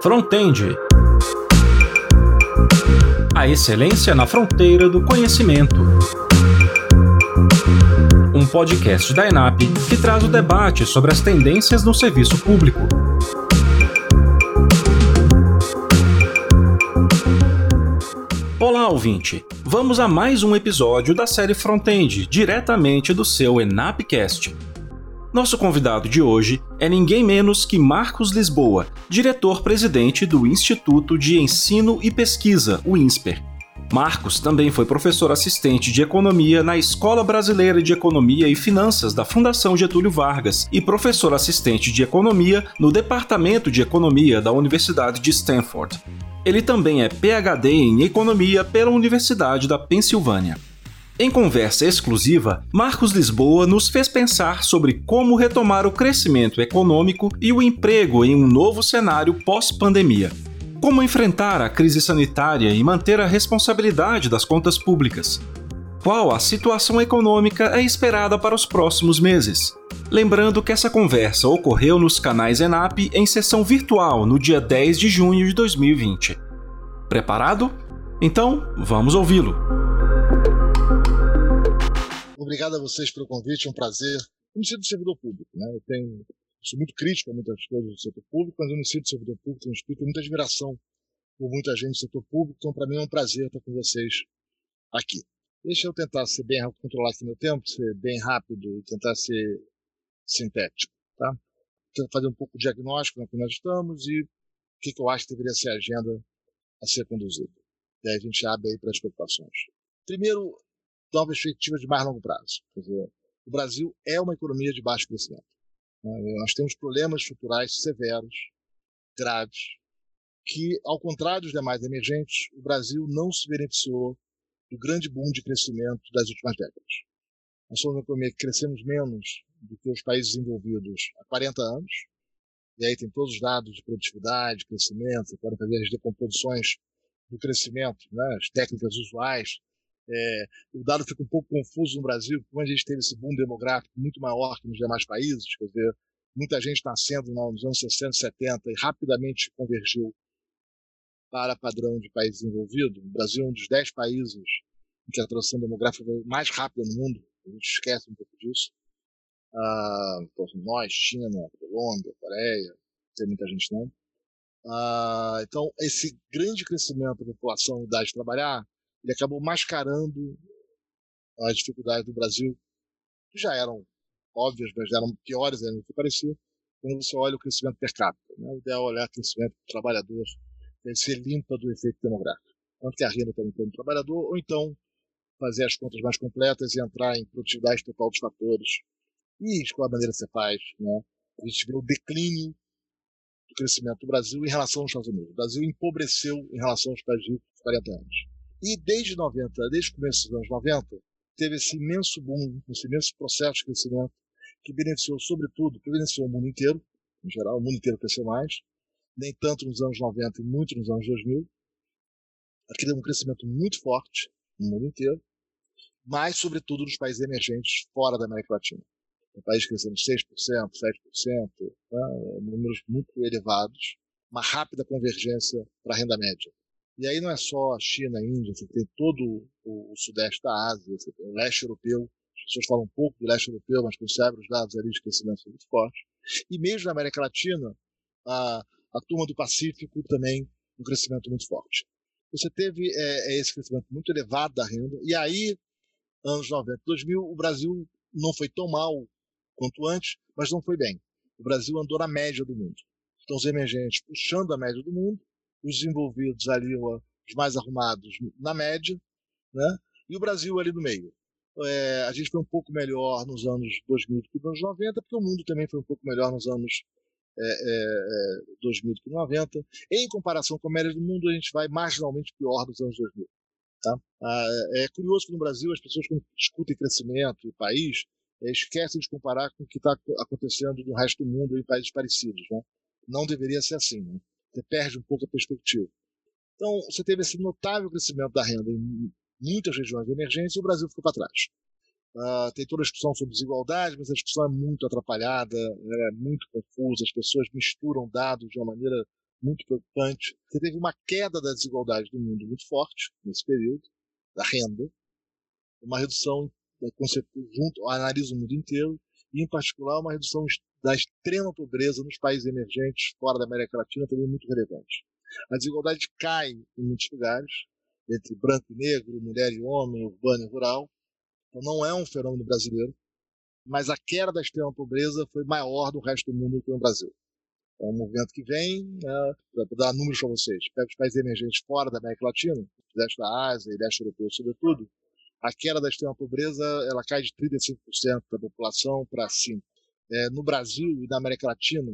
Frontend. A excelência na fronteira do conhecimento. Um podcast da ENAP que traz o debate sobre as tendências no serviço público. Olá, ouvinte! Vamos a mais um episódio da série Frontend, diretamente do seu ENAPcast. Nosso convidado de hoje é ninguém menos que Marcos Lisboa, diretor-presidente do Instituto de Ensino e Pesquisa, o INSPER. Marcos também foi professor assistente de economia na Escola Brasileira de Economia e Finanças da Fundação Getúlio Vargas e professor assistente de economia no Departamento de Economia da Universidade de Stanford. Ele também é PhD em economia pela Universidade da Pensilvânia. Em conversa exclusiva, Marcos Lisboa nos fez pensar sobre como retomar o crescimento econômico e o emprego em um novo cenário pós-pandemia. Como enfrentar a crise sanitária e manter a responsabilidade das contas públicas? Qual a situação econômica é esperada para os próximos meses? Lembrando que essa conversa ocorreu nos canais ENAP em sessão virtual no dia 10 de junho de 2020. Preparado? Então, vamos ouvi-lo obrigado a vocês pelo convite, é um prazer. Eu me sinto servidor público, né? Eu tenho, sou muito crítico a muitas coisas do setor público, mas eu me sinto servidor público, tenho espírito, muita admiração por muita gente do setor público, então para mim é um prazer estar com vocês aqui. Deixa eu tentar ser bem controlar aqui meu tempo, ser bem rápido e tentar ser sintético, tá? Tentar fazer um pouco de diagnóstico no que nós estamos e o que, que eu acho que deveria ser a agenda a ser conduzida. E aí a gente abre aí para as preocupações. Primeiro, uma perspectiva de mais longo prazo. Dizer, o Brasil é uma economia de baixo crescimento. Né? Nós temos problemas estruturais severos, graves, que, ao contrário dos demais emergentes, o Brasil não se beneficiou do grande boom de crescimento das últimas décadas. Nós somos uma economia que crescemos menos do que os países desenvolvidos há 40 anos, e aí tem todos os dados de produtividade, crescimento, podem fazer as decomposições do crescimento, né, as técnicas usuais é, o dado fica um pouco confuso no Brasil, como a gente teve esse boom demográfico muito maior que nos demais países, quer dizer, muita gente nascendo nos anos 60, 70 e rapidamente convergiu para padrão de país desenvolvido. O Brasil é um dos 10 países em que a transição demográfica é mais rápida no mundo, a gente esquece um pouco disso. Ah, então, nós, China, Colômbia, Coreia, tem muita gente não. Ah, então, esse grande crescimento da população, idade de trabalhar, ele acabou mascarando as dificuldades do Brasil, que já eram óbvias, mas eram piores ainda do que parecia, quando você olha o crescimento per capita. Né? O ideal é olhar o crescimento do trabalhador, que ser limpa do efeito demográfico. Tanto que a renda está aumentando do trabalhador, ou então fazer as contas mais completas e entrar em produtividade total dos fatores. E qual a maneira que você faz? Né? A gente vê o declínio do crescimento do Brasil em relação aos Estados Unidos. O Brasil empobreceu em relação aos Estados Unidos por 40 anos. E desde 90, desde o começo dos anos 90, teve esse imenso boom, esse imenso processo de crescimento que beneficiou, sobretudo, que beneficiou o mundo inteiro, em geral, o mundo inteiro cresceu mais, nem tanto nos anos 90 e muito nos anos 2000. Aqui teve um crescimento muito forte no mundo inteiro, mas, sobretudo, nos países emergentes fora da América Latina. Um país crescendo 6%, 7%, né, números muito elevados, uma rápida convergência para a renda média. E aí não é só a China, a Índia, você tem todo o, o sudeste da Ásia, você tem o leste europeu, as pessoas falam um pouco do leste europeu, mas consideram os dados ali de crescimento muito fortes. E mesmo na América Latina, a, a turma do Pacífico também um crescimento muito forte. Você teve é, é esse crescimento muito elevado da renda, e aí, anos 90, 2000, o Brasil não foi tão mal quanto antes, mas não foi bem. O Brasil andou na média do mundo. Então, os emergentes puxando a média do mundo, os desenvolvidos ali, os mais arrumados, na média, né? e o Brasil ali no meio. É, a gente foi um pouco melhor nos anos 2000 do que nos anos 90, porque o mundo também foi um pouco melhor nos anos é, é, 2000 é, do que 90. Em comparação com a média do mundo, a gente vai marginalmente pior nos anos 2000. Tá? Ah, é curioso que no Brasil as pessoas, quando discutem crescimento e país, é, esquecem de comparar com o que está acontecendo no resto do mundo em países parecidos. Né? Não deveria ser assim. Né? Você perde um pouco a perspectiva. Então, você teve esse notável crescimento da renda em muitas regiões de emergência e o Brasil ficou para trás. Uh, tem toda a discussão sobre desigualdade, mas a discussão é muito atrapalhada, é muito confusa, as pessoas misturam dados de uma maneira muito preocupante. Você teve uma queda da desigualdade do mundo muito forte nesse período, da renda, uma redução junto, analisa o mundo inteiro, e em particular uma redução da extrema pobreza nos países emergentes fora da América Latina também muito relevante. A desigualdade cai em muitos lugares, entre branco e negro, mulher e homem, urbano e rural. Então não é um fenômeno brasileiro, mas a queda da extrema pobreza foi maior do resto do mundo do que no Brasil. É um movimento que vem, né, para dar números para vocês, pega os países emergentes fora da América Latina, leste da Ásia e leste europeu sobretudo, a queda da extrema pobreza ela cai de 35% da população para 5%. É, no Brasil e na América Latina,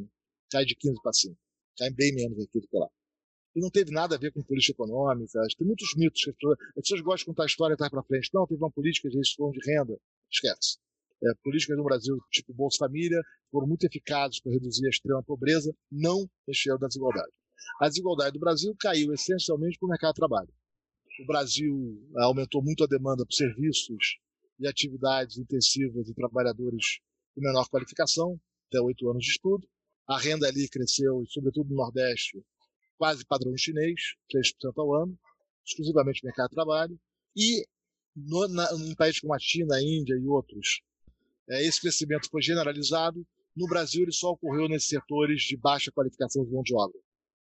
cai de 15% para 5%. Cai bem menos aqui do que lá. E não teve nada a ver com política econômica. Tem muitos mitos. As pessoas, as pessoas gostam de contar a história estar para frente. Não, teve uma política de restrição de renda. Esquece. É, políticas no Brasil, tipo Bolsa Família, foram muito eficazes para reduzir a extrema pobreza, não mexeram na desigualdade. A desigualdade do Brasil caiu essencialmente para o mercado de trabalho. O Brasil é, aumentou muito a demanda por serviços e atividades intensivas de trabalhadores com menor qualificação, até oito anos de estudo. A renda ali cresceu, sobretudo no Nordeste, quase padrão chinês, 3% ao ano, exclusivamente mercado de trabalho. E no, na, em países como a China, a Índia e outros, é, esse crescimento foi generalizado. No Brasil, ele só ocorreu nesses setores de baixa qualificação de mão de obra.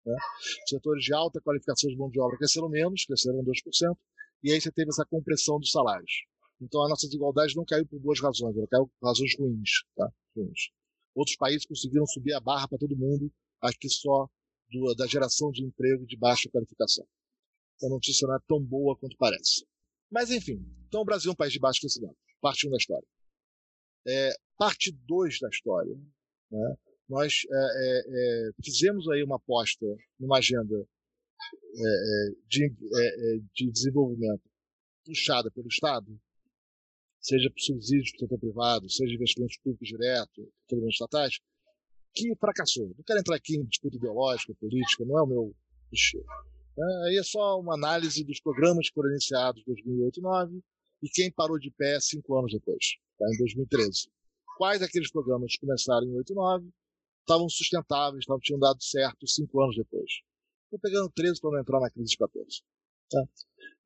Né? Setores de alta qualificação de mão de obra cresceram menos, cresceram 2%, e aí você teve essa compressão dos salários. Então a nossa desigualdade não caiu por duas razões, ela caiu por razões ruins. Tá? ruins. Outros países conseguiram subir a barra para todo mundo, aqui só do, da geração de emprego de baixa qualificação. Então a notícia não é tão boa quanto parece. Mas enfim, então o Brasil é um país de baixo crescimento. Parte 1 da história. É, parte 2 da história. Né? Nós é, é, é, fizemos aí uma aposta numa agenda é, é, de, de desenvolvimento puxada pelo Estado, seja por subsídios o setor privado, seja investimentos públicos diretos, investimentos estatais, que fracassou. Não quero entrar aqui em disputa ideológica, política, não é o meu estilo. É, aí é só uma análise dos programas que foram iniciados em 2008 e 2009 e quem parou de pé cinco anos depois, tá, em 2013. Quais daqueles programas que começaram em 8 e 9 estavam sustentáveis, estavam, tinham dado certo cinco anos depois. Estou pegando 13 para não entrar na crise de 14. Tá?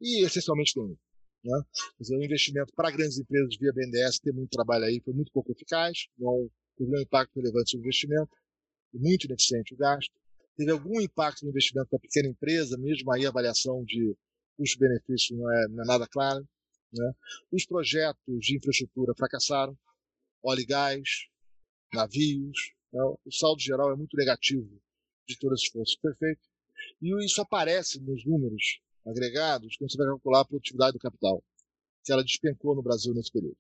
E essencialmente nenhum. Né? Dizer, o investimento para grandes empresas via BNDES tem muito trabalho aí, foi muito pouco eficaz, não teve um impacto relevante sobre o investimento, muito ineficiente o gasto. Teve algum impacto no investimento da pequena empresa, mesmo aí a avaliação de custo-benefício não é, não é nada clara. Né? Os projetos de infraestrutura fracassaram, óleo e gás, navios, né? o saldo geral é muito negativo de todo esse esforço perfeito. E isso aparece nos números agregados quando você vai calcular a produtividade do capital, que ela despencou no Brasil nesse período.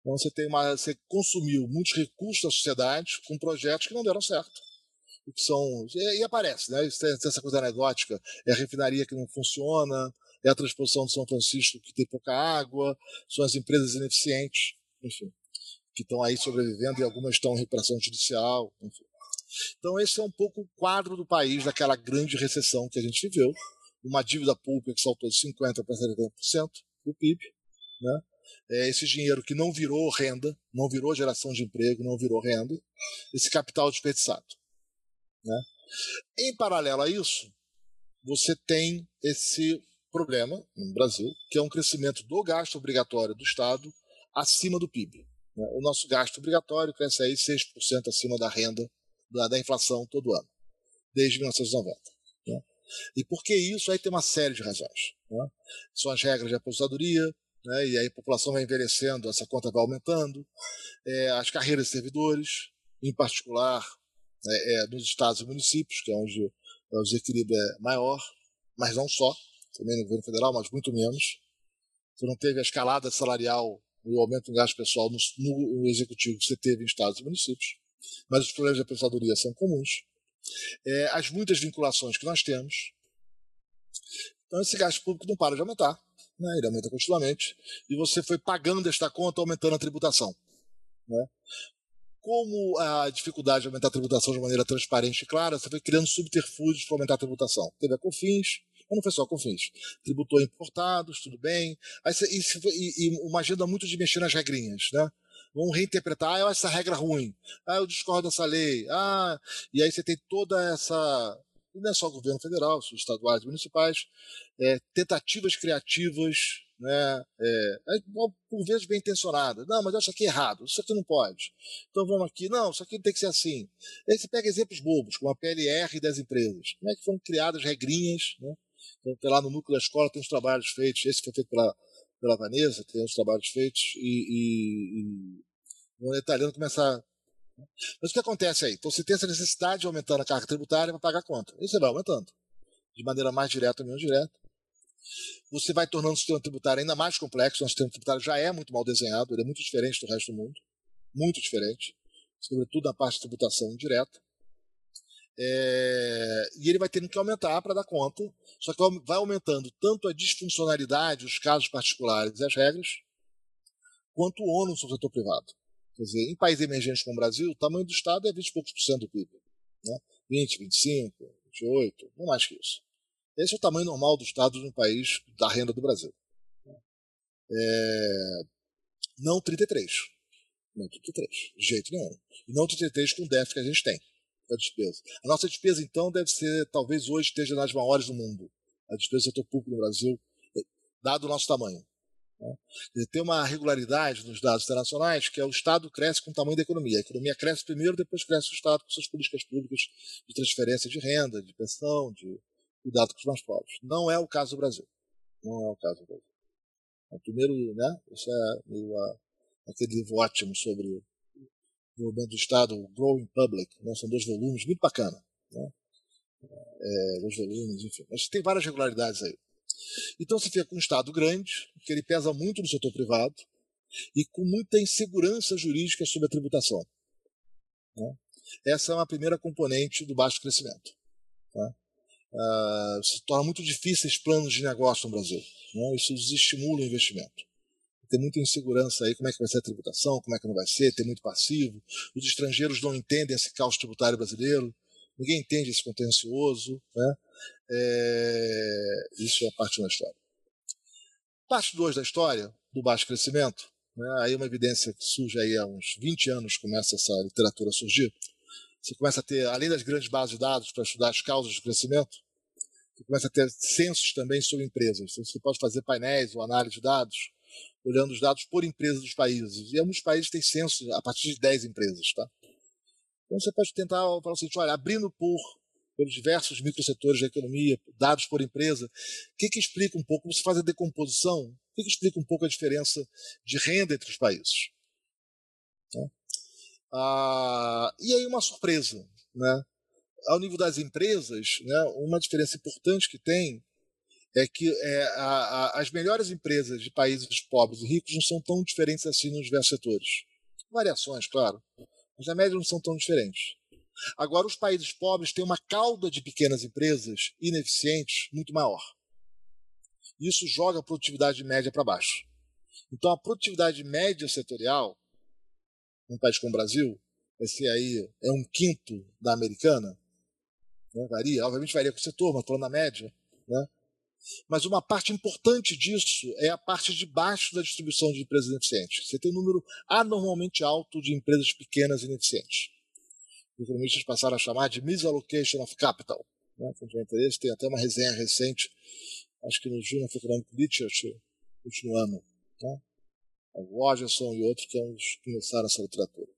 Então você tem uma, você consumiu muitos recursos da sociedade com projetos que não deram certo. E, que são, e, e aparece, né? Tem essa coisa anedótica, é a refinaria que não funciona, é a transposição de São Francisco que tem pouca água, são as empresas ineficientes, enfim, que estão aí sobrevivendo e algumas estão em recuperação judicial, enfim. Então esse é um pouco o quadro do país daquela grande recessão que a gente viveu, uma dívida pública que saltou de 50% para 70% do PIB, né? é, esse dinheiro que não virou renda, não virou geração de emprego, não virou renda, esse capital desperdiçado. Né? Em paralelo a isso, você tem esse problema no Brasil, que é um crescimento do gasto obrigatório do Estado acima do PIB. Né? O nosso gasto obrigatório cresce aí 6% acima da renda da, da, inflação todo ano, desde 1990. E por que isso? Aí tem uma série de razões. Né? São as regras de aposentadoria, né? e aí a população vai envelhecendo, essa conta vai aumentando, é, as carreiras de servidores, em particular é, é, nos estados e municípios, que é onde o desequilíbrio é maior, mas não só, também no governo federal, mas muito menos. Você não teve a escalada salarial o aumento do gasto pessoal no, no, executivo que você teve em estados e municípios, mas os problemas de aposentadoria são comuns. É, as muitas vinculações que nós temos. Então, esse gasto público não para de aumentar né? ele aumenta continuamente, e você foi pagando esta conta aumentando a tributação. Né? Como a dificuldade de aumentar a tributação de maneira transparente e clara, você foi criando subterfúgios para aumentar a tributação. Teve a COFINS, mas não foi só a COFINS. Tributou importados, tudo bem. Aí, e, e, uma agenda muito de mexer nas regrinhas. Né? Vão reinterpretar, ah, essa regra é ruim, ah, eu discordo dessa lei, ah, e aí você tem toda essa, e não é só o governo federal, os estaduais e municipais, é, tentativas criativas, né, é, por vezes bem intencionadas. Não, mas eu acho aqui errado, isso aqui não pode. Então vamos aqui, não, isso aqui tem que ser assim. Aí você pega exemplos bobos, como a PLR das empresas. Como é que foram criadas regrinhas, né? Então, lá no núcleo da escola tem os trabalhos feitos, esse foi feito pela, pela Vanessa, tem os trabalhos feitos, e, e o italiano começar mas o que acontece aí? Então você tem essa necessidade de aumentar a carga tributária para pagar a conta. Você vai aumentando. De maneira mais direta ou menos direta. Você vai tornando o sistema tributário ainda mais complexo. O sistema tributário já é muito mal desenhado, ele é muito diferente do resto do mundo. Muito diferente. Sobretudo na parte de tributação indireta. É... e ele vai tendo que aumentar para dar conta. Só que vai aumentando tanto a disfuncionalidade, os casos particulares e as regras, quanto o ônus do setor privado. Quer dizer, em países emergentes como o Brasil, o tamanho do Estado é 20 e poucos por cento do PIB. Né? 20, 25, 28, não mais que isso. Esse é o tamanho normal do Estado de um país da renda do Brasil. É... Não 33. Não 33, de jeito nenhum. E não 33 com o déficit que a gente tem da despesa. A nossa despesa, então, deve ser, talvez hoje esteja nas maiores do mundo. A despesa do setor público no Brasil, dado o nosso tamanho. Né? Tem uma regularidade nos dados internacionais que é o Estado cresce com o tamanho da economia. A economia cresce primeiro, depois cresce o Estado com suas políticas públicas de transferência de renda, de pensão, de cuidado com os mais pobres. Não é o caso do Brasil. Não é o caso do Brasil. O primeiro, né? Isso é meio a, aquele livro ótimo sobre o movimento do Estado, o Growing Public. Né? São dois volumes, muito bacana. Né? É, dois volumes, enfim. Mas tem várias regularidades aí. Então se fica com um Estado grande, que ele pesa muito no setor privado, e com muita insegurança jurídica sobre a tributação. Né? Essa é uma primeira componente do baixo crescimento. Né? Uh, se torna muito difíceis planos de negócio no Brasil. Né? Isso desestimula o investimento. Tem muita insegurança aí, como é que vai ser a tributação, como é que não vai ser, tem muito passivo. Os estrangeiros não entendem esse caos tributário brasileiro, ninguém entende esse contencioso. Né? É, isso é parte da história. Parte 2 da história, do baixo crescimento, né, aí uma evidência que surge aí há uns 20 anos, começa essa literatura a surgir. Você começa a ter, além das grandes bases de dados para estudar as causas do crescimento, você começa a ter censos também sobre empresas. Então, você pode fazer painéis ou análise de dados, olhando os dados por empresa dos países. E alguns países têm censos a partir de 10 empresas. Tá? Então você pode tentar falar o seguinte, olha, abrindo por pelos diversos microsetores da economia, dados por empresa. O que, que explica um pouco, você faz a decomposição, o que, que explica um pouco a diferença de renda entre os países? Né? Ah, e aí uma surpresa, né? Ao nível das empresas, né, uma diferença importante que tem é que é, a, a, as melhores empresas de países pobres e ricos não são tão diferentes assim nos diversos setores. Variações, claro, mas na média não são tão diferentes. Agora, os países pobres têm uma cauda de pequenas empresas ineficientes muito maior. Isso joga a produtividade média para baixo. Então, a produtividade média setorial, num país como o Brasil, esse aí é um quinto da americana, né? varia, obviamente varia com o setor, mas falando na média. Né? Mas uma parte importante disso é a parte de baixo da distribuição de empresas ineficientes. Você tem um número anormalmente alto de empresas pequenas ineficientes economistas passaram a chamar de misallocation of capital. Né? Interesse, tem até uma resenha recente, acho que no Journal of Economic Literature, último ano. O Rogerson e outros que, é uns, começaram essa literatura.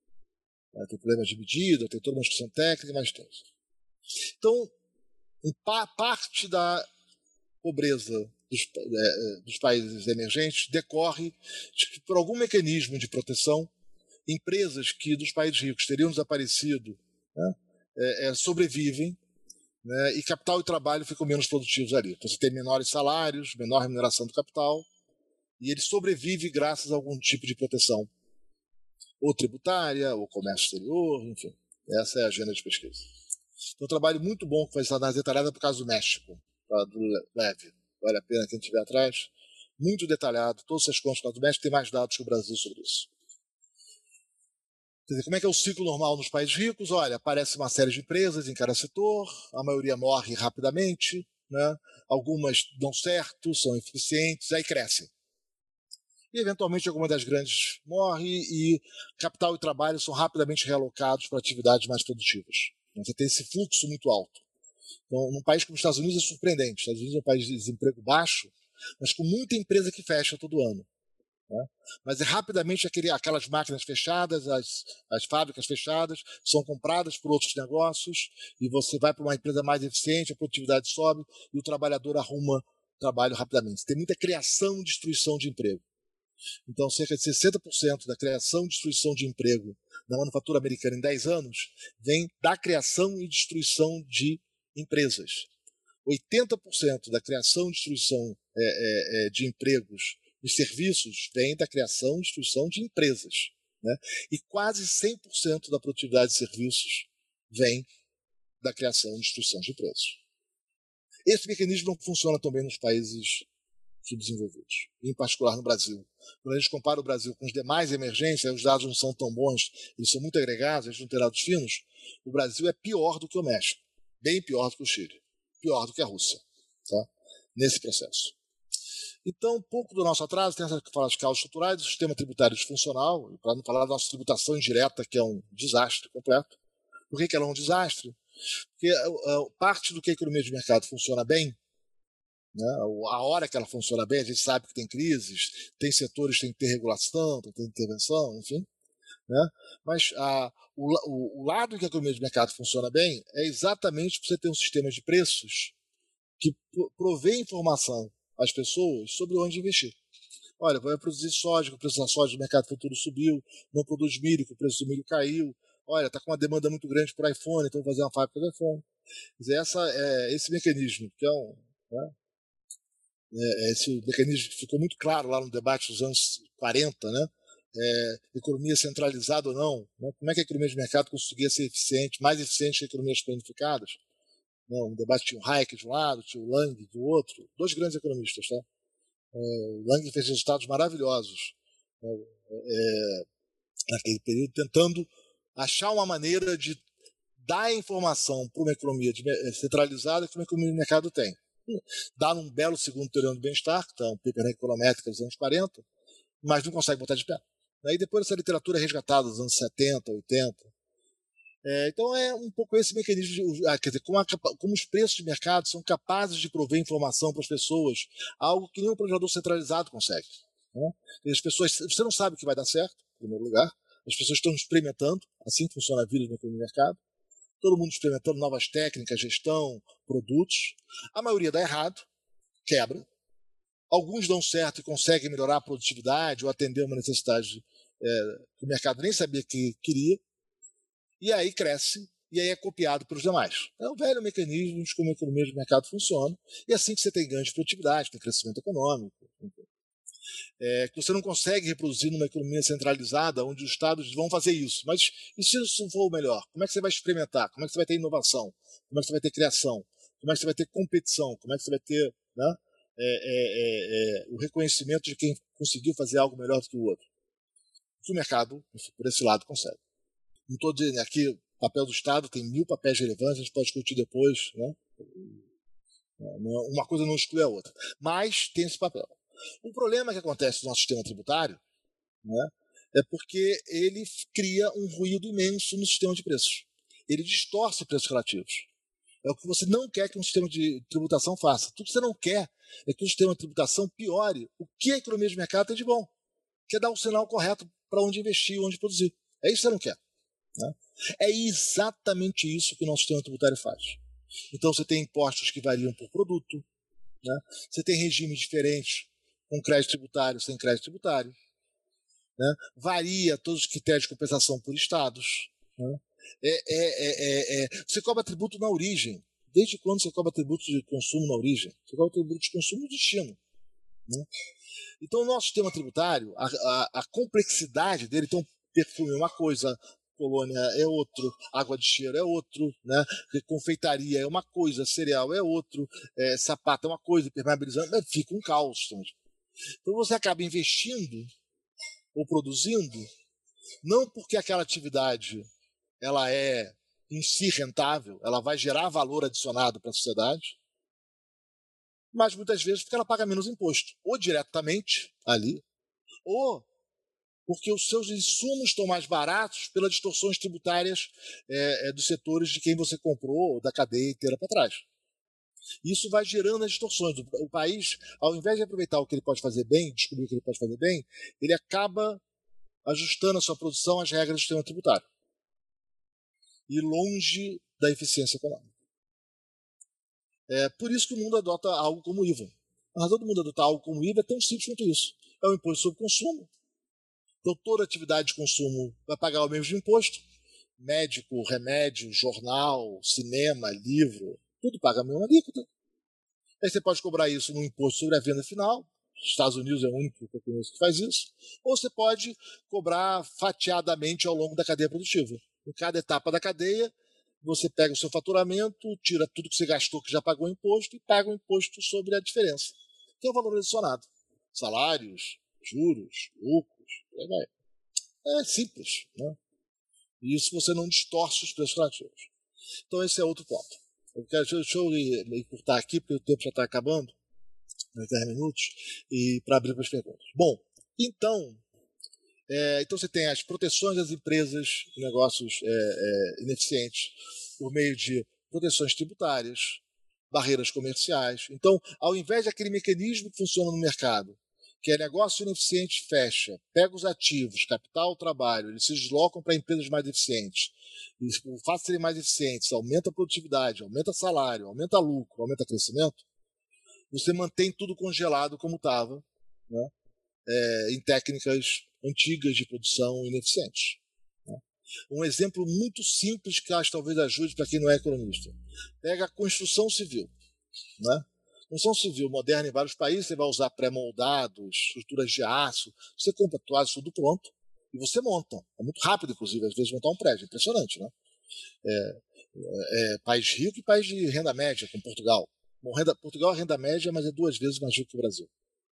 Né? Tem problemas de medida, tem toda uma discussão técnica, mas tem. Então, parte da pobreza dos, é, dos, países emergentes decorre de que, por algum mecanismo de proteção, empresas que dos países ricos teriam desaparecido né, é, é, sobrevivem né, e capital e trabalho ficam menos produtivos ali. Então você tem menores salários, menor remuneração do capital e ele sobrevive graças a algum tipo de proteção, ou tributária, ou comércio exterior, enfim. Essa é a agenda de pesquisa. Então, um trabalho muito bom que faz análise detalhada por causa do México, do Leve. Vale a pena quem estiver atrás. Muito detalhado, todas essas contas do México tem mais dados que o Brasil sobre isso. Quer dizer, como é que é o ciclo normal nos países ricos? Olha, aparece uma série de empresas em cada setor, a maioria morre rapidamente, né? algumas dão certo, são eficientes, aí crescem. e eventualmente alguma das grandes morre e capital e trabalho são rapidamente realocados para atividades mais produtivas. Então, você tem esse fluxo muito alto. Então, num país como os Estados Unidos é surpreendente. Os Estados Unidos é um país de desemprego baixo, mas com muita empresa que fecha todo ano. Né? Mas rapidamente aquele, aquelas máquinas fechadas, as, as fábricas fechadas, são compradas por outros negócios, e você vai para uma empresa mais eficiente, a produtividade sobe e o trabalhador arruma trabalho rapidamente. Tem muita criação e destruição de emprego. Então, cerca de 60% da criação e destruição de emprego na manufatura americana em 10 anos vem da criação e destruição de empresas. 80% da criação e destruição é, é, é, de empregos e serviços vem da criação e destruição de empresas. Né? E quase 100% da produtividade de serviços vem da criação e destruição de empresas. Esse mecanismo não funciona também nos países subdesenvolvidos, em particular no Brasil. Quando a gente compara o Brasil com os demais emergências, os dados não são tão bons, eles são muito agregados, gente não tem dados finos, o Brasil é pior do que o México, bem pior do que o Chile, pior do que a Rússia, tá? nesse processo. Então, um pouco do nosso atraso tem essa falar de causas estruturais, do sistema tributário disfuncional, para não falar da nossa tributação indireta, que é um desastre completo. Por que, que ela é um desastre? Porque uh, parte do que a economia de mercado funciona bem, né, a hora que ela funciona bem, a gente sabe que tem crises, tem setores que tem que ter regulação, tem que ter intervenção, enfim. Né? Mas a, o, o, lado que a economia de mercado funciona bem é exatamente você ter um sistema de preços que provê informação às pessoas sobre onde investir. Olha, vai produzir soja, o preço da soja no mercado futuro subiu, não produz milho, o preço do milho caiu, olha, está com uma demanda muito grande para iPhone, então vou fazer uma fábrica de iPhone. Dizer, essa, é, esse mecanismo, que é um. Né, é, esse mecanismo que ficou muito claro lá no debate dos anos 40, né? É, economia centralizada ou não, né? como é que a economia de mercado conseguia ser eficiente, mais eficiente que economias planificadas. Não, um debate tinha o Hayek de um lado, tinha o Lang do outro, dois grandes economistas. Tá? É, o Lang fez resultados maravilhosos né? é, naquele período, tentando achar uma maneira de dar informação para uma economia eh, centralizada que uma economia de mercado tem. Dá um belo segundo teorema do bem-estar, que está um paper na econométrica dos anos 40, mas não consegue botar de pé. Aí depois essa literatura é resgatada dos anos 70, 80. É, então é um pouco esse mecanismo, de, ah, quer dizer, como, a, como, os preços de mercado são capazes de prover informação para as pessoas, algo que nenhum planejador centralizado consegue. Né? As pessoas, você não sabe o que vai dar certo, em primeiro lugar, as pessoas estão experimentando, assim funciona a vida no mercado. Todo mundo experimentando novas técnicas, gestão, produtos. A maioria dá errado, quebra. Alguns dão certo e conseguem melhorar a produtividade ou atender uma necessidade é, que o mercado nem sabia que queria. E aí cresce e aí é copiado pelos demais. É um velho mecanismo de como a economia de mercado funciona. E é assim que você tem ganho de produtividade, tem crescimento econômico, é, que você não consegue reproduzir numa economia centralizada, onde os estados vão fazer isso. Mas e se isso for o melhor? Como é que você vai experimentar? Como é que você vai ter inovação? Como é que você vai ter criação? Como é que você vai ter competição? Como é que você vai ter né, é, é, é, é o reconhecimento de quem conseguiu fazer algo melhor do que o outro? O mercado, por esse lado, consegue. Não estou dizendo aqui, o papel do Estado tem mil papéis relevantes, a gente pode discutir depois, né? Uma coisa não exclui a outra. Mas tem esse papel. O problema que acontece no nosso sistema tributário né, é porque ele cria um ruído imenso no sistema de preços. Ele distorce preços relativos. É o que você não quer que um sistema de tributação faça. Tudo que você não quer é que o sistema de tributação piore o que a economia de mercado tem de bom, que é dar o um sinal correto para onde investir, onde produzir. É isso que você não quer. Né? É exatamente isso que o nosso sistema tributário faz. Então você tem impostos que variam por produto, né? você tem regimes diferentes com crédito tributário, sem crédito tributário. Né? Varia todos os critérios de compensação por estados. Né? É, é, é, você cobra tributo na origem. Desde quando você cobra tributo de consumo na origem? Você cobra tributo de consumo no destino. Né? Então, o nosso sistema tributário, a, a, a complexidade dele, então, perfume é uma coisa, colônia é outro, água de cheiro é outro, né? confeitaria é uma coisa, cereal é outro, é, sapato é uma coisa, permeabilizando, fica um caos. Então, você acaba investindo ou produzindo não porque aquela atividade ela é em si rentável, ela vai gerar valor adicionado para a sociedade, mas muitas vezes porque ela paga menos imposto, ou diretamente ali, ou porque os seus insumos estão mais baratos pelas distorções tributárias é, é, dos setores de quem você comprou, da cadeia inteira para trás. Isso vai gerando as distorções. O país, ao invés de aproveitar o que ele pode fazer bem, descobrir o que ele pode fazer bem, ele acaba ajustando a sua produção às regras do sistema tributário. E longe da eficiência econômica. É por isso que o mundo adota algo como o IVA. A razão do mundo adotar algo como o IVA é tão simples quanto isso. É um imposto sobre consumo. Então, toda atividade de consumo vai pagar o mesmo imposto. Médico, remédio, jornal, cinema, livro, tudo paga a mesma alíquota. Aí você pode cobrar isso no imposto sobre a venda final. Os Estados Unidos é o único que eu conheço que faz isso. Ou você pode cobrar fatiadamente ao longo da cadeia produtiva. Em cada etapa da cadeia, você pega o seu faturamento, tira tudo que você gastou que já pagou imposto e paga o imposto sobre a diferença, que é o valor adicionado. Salários, juros, lucros, é simples. Né? E isso você não distorce os preços relativos. Então esse é outro ponto. Eu quero, deixa eu encurtar aqui, porque o tempo já está acabando, 10 minutos, e para abrir para as perguntas. Bom, então, é, então você tem as proteções das empresas de negócios é, é, ineficientes por meio de proteções tributárias, barreiras comerciais. Então, ao invés daquele mecanismo que funciona no mercado, que é negócio ineficiente fecha, pega os ativos, capital, trabalho, eles se deslocam para empresas mais eficientes. E o fato de serem mais eficientes aumenta a produtividade, aumenta salário, aumenta lucro, aumenta crescimento. Você mantém tudo congelado como estava, né? é, em técnicas antigas de produção ineficientes. Né? Um exemplo muito simples que acho talvez ajude para quem não é economista. Pega a construção civil. Né? Construção civil moderna em vários países, você vai usar pré-moldados, estruturas de aço, você compra quase tudo pronto e você monta. É muito rápido, inclusive, às vezes, montar um prédio. Impressionante, né? É, é, é país rico e país de renda média, como Portugal. Bom, renda, Portugal é renda média, mas é duas vezes mais rico que o Brasil.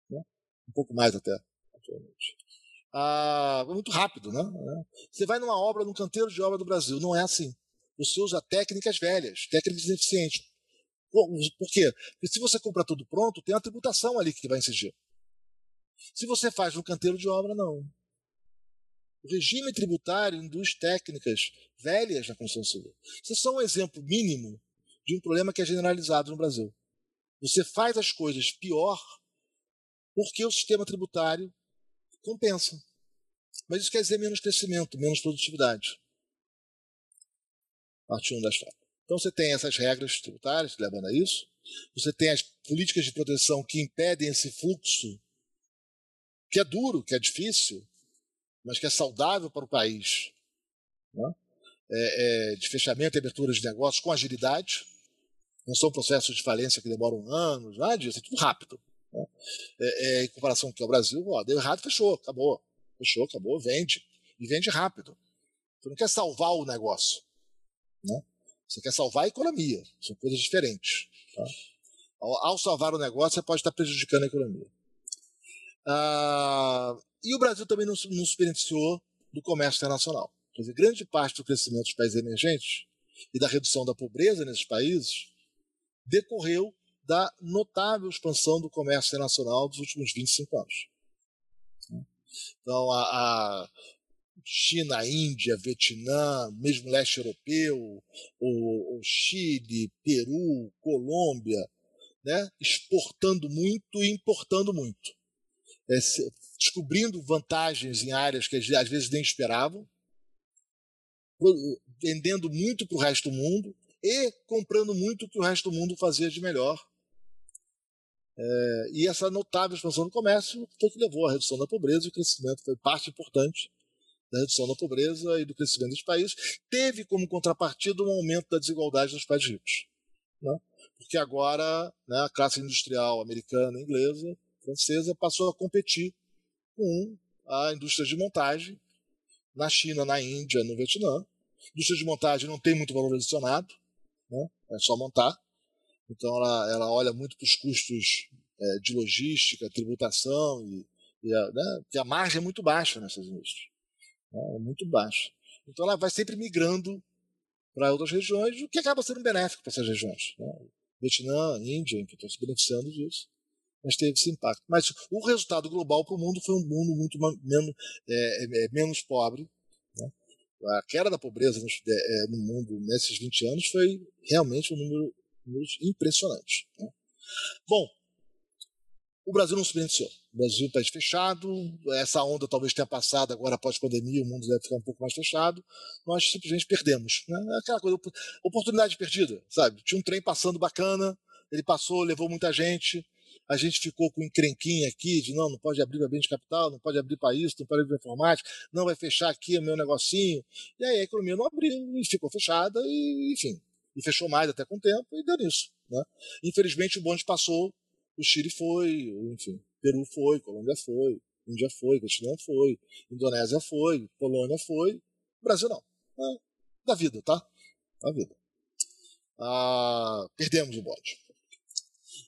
Né? Um pouco mais até, atualmente. Ah, é muito rápido, né? Você vai numa obra, num canteiro de obra do Brasil, não é assim. Você usa técnicas velhas, técnicas ineficientes. Por, quê? Porque se você compra tudo pronto, tem uma tributação ali que vai incidir. Se você faz no canteiro de obra, não. O regime tributário induz técnicas velhas na construção civil. Isso é só um exemplo mínimo de um problema que é generalizado no Brasil. Você faz as coisas pior porque o sistema tributário compensa. Mas isso quer dizer menos crescimento, menos produtividade. Parte 1 da história. Então você tem essas regras tributárias levam a isso. Você tem as políticas de proteção que impedem esse fluxo, que é duro, que é difícil, mas que é saudável para o país. Né? É, é, de fechamento e abertura de negócios com agilidade. Não são processos de falência que demoram anos, nada disso, é tudo rápido. Né? É, é, em comparação com o Brasil, ó, deu errado, fechou, acabou. Fechou, acabou, vende. E vende rápido. Você não quer salvar o negócio. Né? Você quer salvar a economia. São coisas diferentes. Tá? Ao, ao, salvar o negócio, você pode estar prejudicando a economia. Ah, e o Brasil também não, não se beneficiou do comércio internacional. Quer dizer, grande parte do crescimento dos países emergentes e da redução da pobreza nesses países decorreu da notável expansão do comércio internacional dos últimos 25 anos. Então, a, a China, Índia, Vietnã, mesmo leste europeu, o, o Chile, Peru, Colômbia, né, exportando muito e importando muito. É, descobrindo vantagens em áreas que às vezes nem esperavam, vendendo muito para o resto do mundo e comprando muito o que o resto do mundo fazia de melhor é, e essa notável expansão do comércio foi que levou à redução da pobreza e o crescimento foi parte importante da redução da pobreza e do crescimento dos países. Teve como contrapartida um aumento da desigualdade nos países ricos. Né? Porque agora né, a classe industrial americana, inglesa, francesa passou a competir com a indústria de montagem na China, na Índia, no Vietnã. A indústria de montagem não tem muito valor adicionado, né? é só montar. Então ela, ela olha muito para os custos é, de logística, tributação e, e a, né, que a margem é muito baixa nessas indústrias, né, é muito baixa. Então ela vai sempre migrando para outras regiões, o que acaba sendo benéfico para essas regiões. Né? Vietnã, Índia, que estão se beneficiando disso. mas teve esse impacto. Mas o resultado global para o mundo foi um mundo muito menos, é, é, é, menos pobre. Né? A queda da pobreza no, é, no, mundo nesses 20 anos foi realmente um número, número impressionante. Né? Bom, o Brasil não se beneficiou. O Brasil está fechado, essa onda talvez tenha passado agora após a pandemia, o mundo deve ficar um pouco mais fechado. Nós simplesmente perdemos. Né? Aquela coisa, oportunidade perdida, sabe? Tinha um trem passando bacana, ele passou, levou muita gente, a gente ficou com um encrenquinho aqui de não, não pode abrir para bem de capital, não pode abrir para isso, não pode abrir para informática, não vai fechar aqui o meu negocinho. E aí a economia não abriu e ficou fechada, e enfim, e fechou mais até com o tempo e deu nisso. Né? Infelizmente o bonde passou, o Chile foi, enfim, Peru foi, Colômbia foi, Índia foi, Vietnã foi, Indonésia foi, Polônia foi, Brasil não. É, da vida, tá? Da vida. Ah, perdemos o bonde.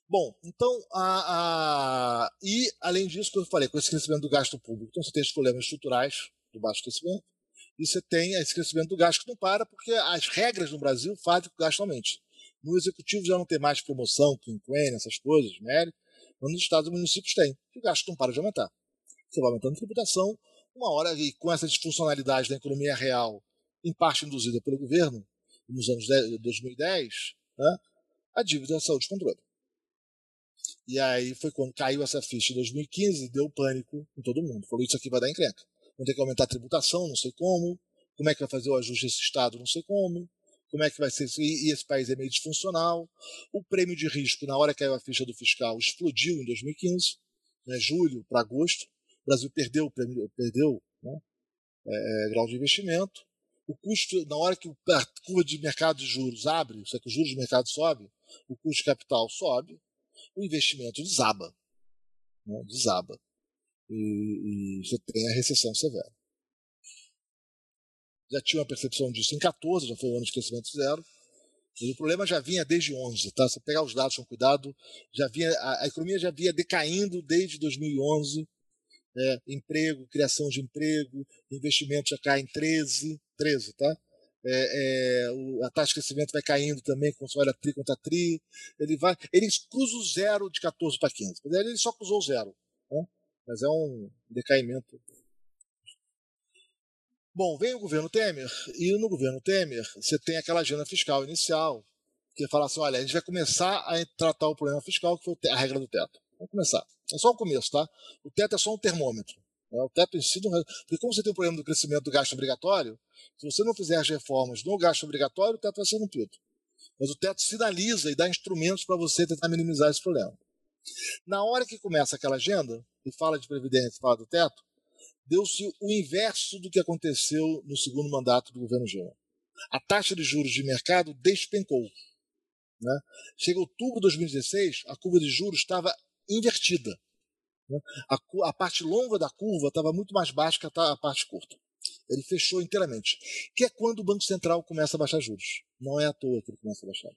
Bom, então, a, a, e além disso, como eu falei, com esse crescimento do gasto público, então você tem os problemas estruturais do baixo crescimento, e você tem esse crescimento do gasto que não para, porque as regras no Brasil fazem que o gasto aumente. No executivo já não tem mais promoção, quinquênio, essas coisas, mérito, mas nos estados e municípios tem. O gasto não para de aumentar. Você vai aumentando a tributação, uma hora, e com essa disfuncionalidade da economia real, em parte induzida pelo governo, nos anos 2010, né, a dívida da saúde controle. E aí foi quando caiu essa ficha em 2015, deu pânico em todo mundo. Falou: isso aqui vai dar encrenca. Vamos ter que aumentar a tributação, não sei como. Como é que vai fazer o ajuste desse Estado, não sei como. Como é que vai ser isso? E esse país é meio disfuncional. O prêmio de risco, na hora que caiu a ficha do fiscal, explodiu em 2015, né, julho para agosto. O Brasil perdeu, perdeu né, é, é, grau de investimento. O custo, na hora que a curva de mercado de juros abre, só que os juros de mercado sobe, o custo de capital sobe, o investimento desaba. Né, desaba. E, e você tem a recessão severa. Já tinha uma percepção disso em 14, já foi um ano de crescimento zero. E o problema já vinha desde 11, tá? Se pegar os dados com cuidado, já vinha a, a economia já vinha decaindo desde 2011. Né? Emprego, criação de emprego, investimento já cai em 13, 13, tá? é, é, o, a taxa de crescimento vai caindo também, quando você olha tri contra tri, ele vai, ele cruza o zero de 14 para 15, ele só cruzou o zero, né? mas é um decaimento. Bom, vem o governo Temer, e no governo Temer você tem aquela agenda fiscal inicial, que fala assim, olha, a gente vai começar a tratar o problema fiscal, que foi a regra do teto. Vamos começar. É só o começo, tá? O teto é só um termômetro. Né? O teto em si não... Porque como você tem o problema do crescimento do gasto obrigatório, se você não fizer as reformas no gasto obrigatório, o teto vai ser cumprido. Mas o teto sinaliza e dá instrumentos para você tentar minimizar esse problema. Na hora que começa aquela agenda, e fala de previdência, fala do teto, deu-se o inverso do que aconteceu no segundo mandato do governo Dilma. A taxa de juros de mercado despencou. Né? Chega outubro de 2016, a curva de juros estava invertida. Né? A, a, parte longa da curva estava muito mais baixa que a, a parte curta. Ele fechou inteiramente. Que é quando o Banco Central começa a baixar juros. Não é à toa que ele começa a baixar.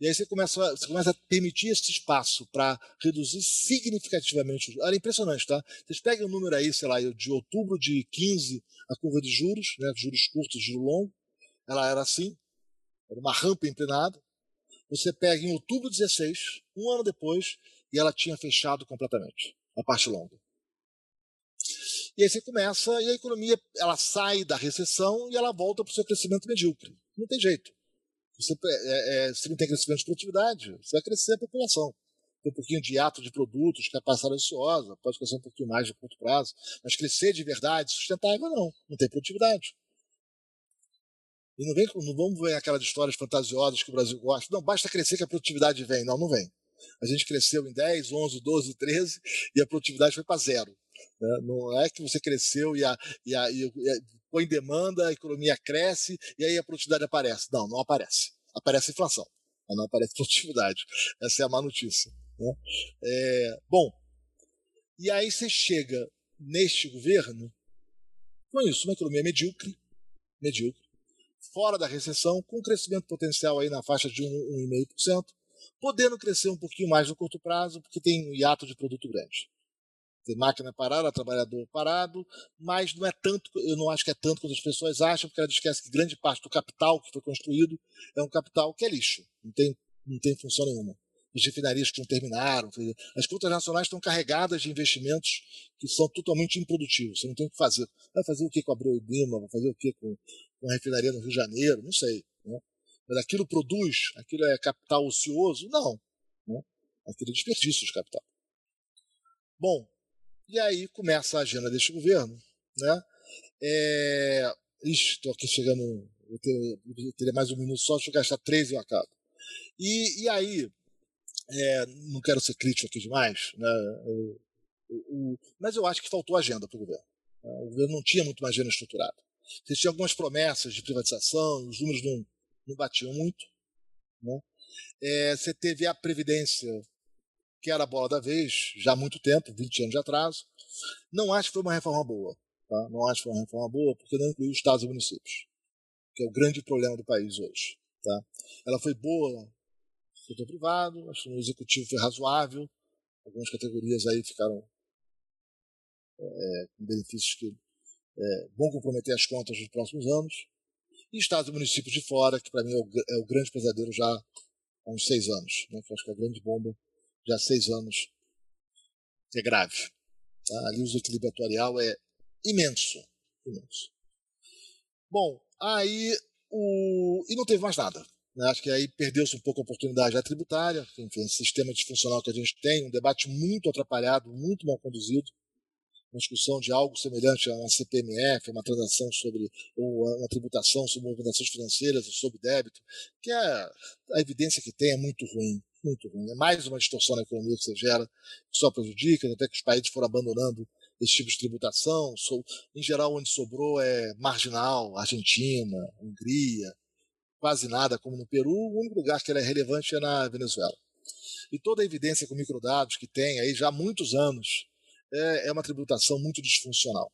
E aí você começa, você começa a permitir esse espaço para reduzir significativamente. Era impressionante, tá? Vocês pegam o um número aí, sei lá, de outubro de 15, a curva de juros, né, juros curtos, juros longo, ela era assim, era uma rampa inclinada. Você pega em outubro de 16, um ano depois, e ela tinha fechado completamente a parte longa. E aí você começa, e a economia ela sai da recessão e ela volta para o seu crescimento medíocre. Não tem jeito. Você, é, é, se não tem crescimento de produtividade, você vai crescer a população. Tem um pouquinho de ato de produtos, capacidade ociosa, pode crescer um pouquinho mais de curto prazo, mas crescer de verdade, sustentável, não. Não tem produtividade. E não, vem, não vamos ver aquelas histórias fantasiosas que o Brasil gosta. Não, basta crescer que a produtividade vem. Não, não vem. A gente cresceu em 10, 11, 12, 13 e a produtividade foi para zero. Né? Não é que você cresceu e, a, e, a, e põe demanda, a economia cresce e aí a produtividade aparece. Não, não aparece. Aparece inflação, mas não aparece produtividade. Essa é a má notícia. Né? É, bom, e aí você chega neste governo com isso, uma economia medíocre, medíocre, fora da recessão, com crescimento potencial aí na faixa de 1,5%, podendo crescer um pouquinho mais no curto prazo, porque tem um hiato de produto grande. Tem máquina parada, trabalhador parado, mas não é tanto, eu não acho que é tanto quanto as pessoas acham, porque elas esquecem que grande parte do capital que foi construído é um capital que é lixo, não tem, não tem função nenhuma. as refinarias que não terminaram. As contas nacionais estão carregadas de investimentos que são totalmente improdutivos. Você não tem o que fazer. Vai fazer o que com a Abreu e? Vai fazer o que com, com a refinaria no Rio de Janeiro? Não sei. Né? Mas aquilo produz? Aquilo é capital ocioso? Não. Né? Aquilo é desperdício de capital. Bom, e aí começa a agenda deste governo. Né? É... Estou aqui chegando. Eu, eu teria mais um minuto só, deixa eu gastar três e eu acabo. E, e aí, é, não quero ser crítico aqui demais, né? Mas eu acho que faltou agenda para o governo. Né? O governo não tinha muito uma agenda estruturada. Vocês tinham algumas promessas de privatização, os números não, não batiam muito. Né? É, você teve a Previdência, que era a bola da vez, já há muito tempo, 20 anos de atraso. Não acho que foi uma reforma boa. Tá? Não acho que foi uma reforma boa, porque não incluiu estados e municípios, que é o grande problema do país hoje. Tá? Ela foi boa setor privado, acho que no executivo foi razoável, algumas categorias aí ficaram é, com benefícios que é, vão comprometer as contas nos próximos anos, e estados e municípios de fora, que para mim é o, é o, grande pesadelo já há uns seis anos, né, que acho que é a grande bomba já há seis anos, é grave. Tá? Ali o desequilíbrio atuarial é imenso, imenso. Bom, aí o... e não teve mais nada. Né? Acho que aí perdeu-se um pouco a oportunidade da tributária, enfim, esse sistema disfuncional que a gente tem, um debate muito atrapalhado, muito mal conduzido, uma discussão de algo semelhante a uma CPMF, uma transação sobre, ou uma tributação sobre movimentações financeiras ou sobre débito, que é, a evidência que tem é muito ruim, muito ruim. É mais uma distorção na economia que você gera, que só prejudica, até que os países foram abandonando esse tipo de tributação. Em geral, onde sobrou é marginal, Argentina, Hungria, quase nada, como no Peru, o único lugar que ela é relevante é na Venezuela. E toda a evidência com microdados que tem aí já há muitos anos é, é uma tributação muito disfuncional.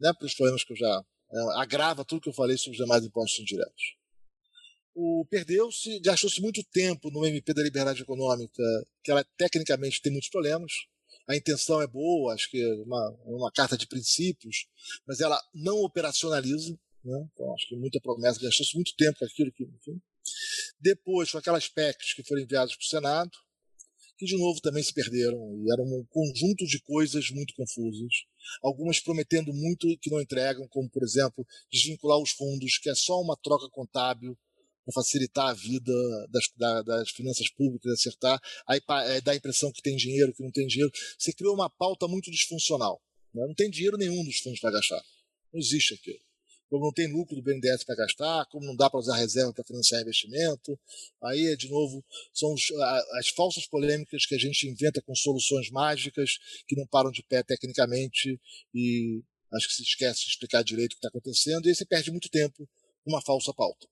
Né, para os problemas que eu já. É, agrava tudo que eu falei sobre os demais impostos indiretos. O perdeu-se, gastou-se muito tempo no MP da liberdade econômica, que ela tecnicamente tem muitos problemas. A intenção é boa, acho que é uma, uma carta de princípios, mas ela não operacionaliza. Né? Então, acho que muita promessa, gastou-se muito tempo com aquilo. Que, enfim. Depois, com aquelas PECs que foram enviadas para o Senado, que de novo também se perderam, e eram um conjunto de coisas muito confusas, algumas prometendo muito que não entregam, como, por exemplo, desvincular os fundos, que é só uma troca contábil facilitar a vida das, da, das finanças públicas, acertar, aí é, dá a impressão que tem dinheiro, que não tem dinheiro. Você criou uma pauta muito disfuncional. Né? Não tem dinheiro nenhum nos fundos para gastar. Não existe aquilo como não tem lucro do BNDES para gastar, como não dá para usar reserva para financiar investimento. Aí, de novo, são os, as falsas polêmicas que a gente inventa com soluções mágicas que não param de pé tecnicamente e acho que se esquece de explicar direito o que está acontecendo e aí você perde muito tempo com uma falsa pauta.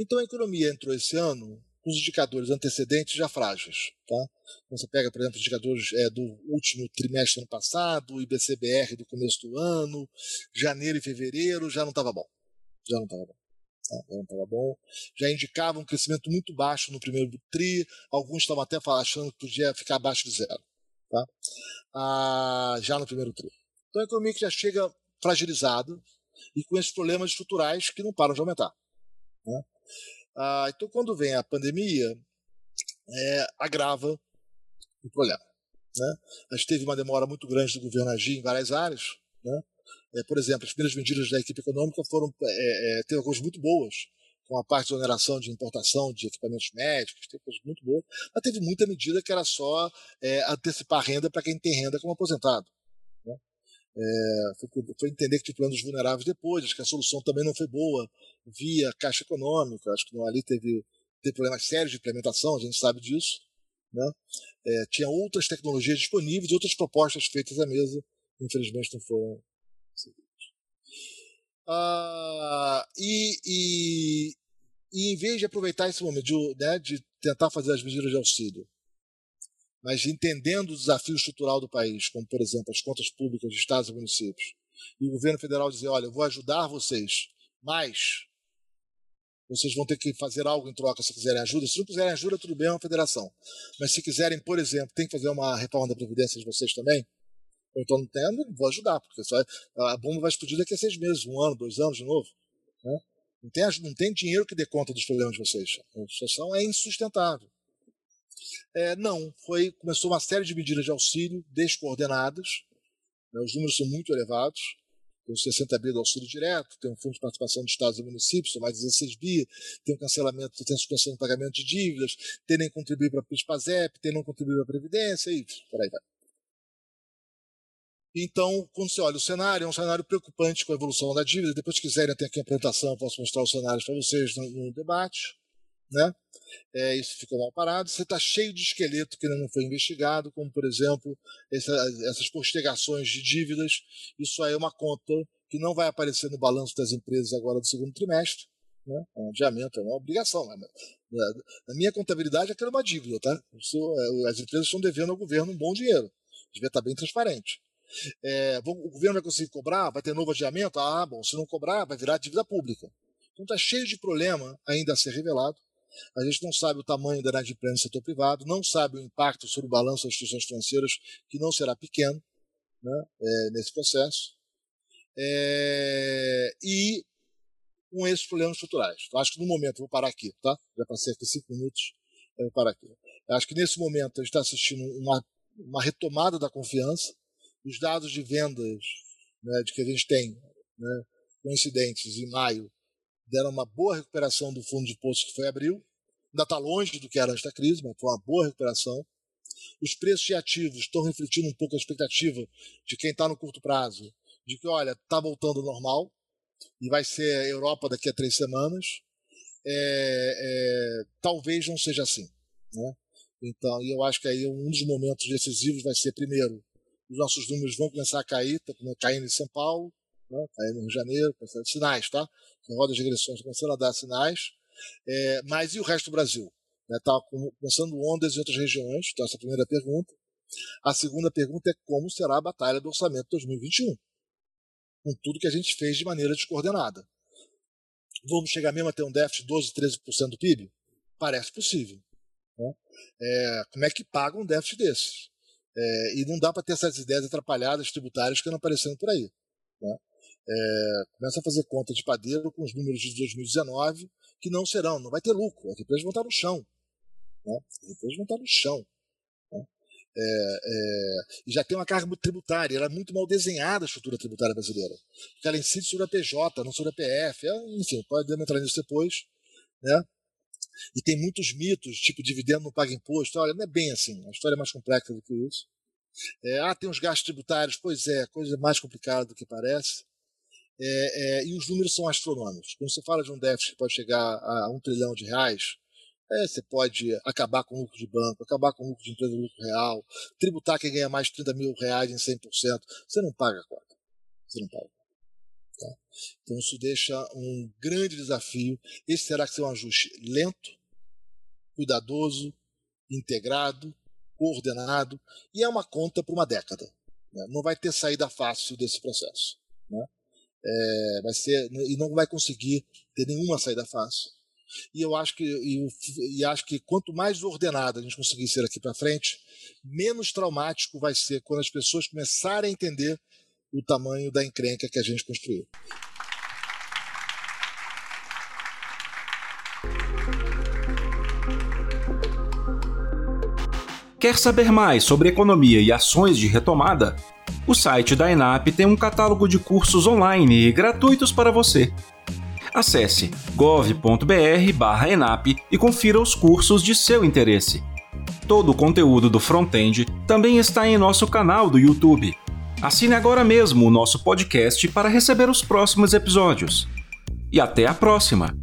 Então a economia entrou esse ano com os indicadores antecedentes já frágeis. Tá? Então, você pega, por exemplo, os indicadores é, do último trimestre do ano passado, IBCBR do começo do ano, janeiro e fevereiro, já não estava bom. Já não estava bom. Tá? Já não estava bom. Já indicava um crescimento muito baixo no primeiro TRI, alguns estavam até achando que podia ficar abaixo de zero. Tá? Ah, já no primeiro TRI. Então a economia que já chega fragilizada e com esses problemas estruturais que não param de aumentar. Né? Ah, então, quando vem a pandemia, é, agrava o problema. Né? A gente teve uma demora muito grande do governo agir em várias áreas. Né? É, por exemplo, as primeiras medidas da equipe econômica foram é, é, teve coisas muito boas, com a parte de oneração de importação de equipamentos médicos, teve coisas muito boas, mas teve muita medida que era só é, antecipar renda para quem tem renda como aposentado. É, foi, foi, entender que tinha dos vulneráveis depois, acho que a solução também não foi boa via Caixa Econômica, acho que ali teve, teve problemas sérios de implementação, a gente sabe disso. Né? É, tinha outras tecnologias disponíveis, outras propostas feitas à mesa, infelizmente não foram seguidas. Ah, e, e, e, em vez de aproveitar esse momento de, né, de tentar fazer as medidas de auxílio, mas entendendo o desafio estrutural do país, como por exemplo as contas públicas de estados e municípios, e o governo federal dizer, olha, eu vou ajudar vocês, mas vocês vão ter que fazer algo em troca se quiserem ajuda. Se não quiserem ajuda, tudo bem, é uma federação. Mas se quiserem, por exemplo, tem que fazer uma reforma da Previdência de vocês também, ou então não tem, não vou ajudar, porque só, a bomba vai explodir daqui a seis meses, um ano, dois anos de novo. Né? Não, tem, não tem dinheiro que dê conta dos problemas de vocês. A situação é insustentável. É, não, foi começou uma série de medidas de auxílio descoordenadas. Né, os números são muito elevados. Tem os 60 bi do auxílio direto, tem um fundo de participação de estados e municípios, são mais 16 bi, tem o cancelamento, tem a suspensão do pagamento de dívidas, tem nem contribuir para a PIS-PASEP, tem não contribuir para a Previdência, e por aí vai. Então, quando você olha o cenário, é um cenário preocupante com a evolução da dívida. Depois, se quiserem, tem aqui a apresentação, posso mostrar os cenários para vocês no, no debate. Né? É, isso ficou mal parado. Você está cheio de esqueleto que ainda não foi investigado, como, por exemplo, essa, essas postergações de dívidas. Isso aí é uma conta que não vai aparecer no balanço das empresas agora do segundo trimestre. Né? É um adiamento, é uma obrigação. Né? Na minha contabilidade, aquilo é uma dívida. Tá? É, as empresas estão devendo ao governo um bom dinheiro. Devia estar bem transparente. É, o governo vai conseguir cobrar? Vai ter novo adiamento? Ah, bom, se não cobrar, vai virar dívida pública. Então está cheio de problema ainda a ser revelado. A gente não sabe o tamanho da inadimplência no setor privado, não sabe o impacto sobre o balanço das instituições financeiras, que não será pequeno né, é, nesse processo. É, e com esses problemas estruturais. Então, acho que no momento, vou parar aqui, tá? Já passei aqui cinco minutos, eu vou parar aqui. Acho que nesse momento a gente está assistindo uma, uma retomada da confiança, os dados de vendas né, de que a gente tem, né, coincidentes em maio, deram uma boa recuperação do fundo de poço que foi abril. Ainda está longe do que era antes da crise, mas foi uma boa recuperação. Os preços de ativos estão refletindo um pouco a expectativa de quem está no curto prazo, de que, olha, está voltando ao normal, e vai ser Europa daqui a três semanas. É, é, talvez não seja assim. Né? Então, eu acho que aí um dos momentos decisivos vai ser, primeiro, os nossos números vão começar a cair, tá caindo em São Paulo, né? Rio de Janeiro, sinais, tá? A roda de regressões começando a dar sinais. É, mas e o resto do Brasil? Está né? começando ondas em outras regiões, então essa é a primeira pergunta. A segunda pergunta é como será a batalha do orçamento 2021, com tudo que a gente fez de maneira descoordenada. Vamos chegar mesmo a ter um déficit de 12, 13% do PIB? Parece possível. Né? É, como é que paga um déficit desses? É, e não dá para ter essas ideias atrapalhadas tributárias que estão aparecendo por aí. Né? É, começa a fazer conta de padeiro com os números de 2019, que não serão, não vai ter lucro, as empresas vão estar no chão. Né? As empresas vão estar no chão. Né? É, é, e já tem uma carga tributária, ela é muito mal desenhada a estrutura tributária brasileira. Porque ela incide sobre a PJ, não sobre a PF, é, enfim, pode entrar nisso depois. Né? E tem muitos mitos, tipo dividendo não paga imposto. Olha, não é bem assim, a história é mais complexa do que isso. É, ah, tem os gastos tributários, pois é, coisa mais complicada do que parece. É, é, e os números são astronômicos. Quando você fala de um déficit que pode chegar a um trilhão de reais, é, você pode acabar com o lucro de banco, acabar com o lucro de empresa lucro real, tributar quem ganha mais de 30 mil reais em 100%. Você não paga a conta. Você não paga. Tá? Então isso deixa um grande desafio. Esse terá que ser um ajuste lento, cuidadoso, integrado, coordenado, e é uma conta para uma década. Né? Não vai ter saída fácil desse processo. Né? É, vai ser, e não vai conseguir ter nenhuma saída fácil. E eu acho que, e, e acho que quanto mais ordenado a gente conseguir ser aqui para frente, menos traumático vai ser quando as pessoas começarem a entender o tamanho da encrenca que a gente construiu. Quer saber mais sobre economia e ações de retomada? O site da ENAP tem um catálogo de cursos online e gratuitos para você. Acesse gov.br/enap e confira os cursos de seu interesse. Todo o conteúdo do Frontend também está em nosso canal do YouTube. Assine agora mesmo o nosso podcast para receber os próximos episódios. E até a próxima!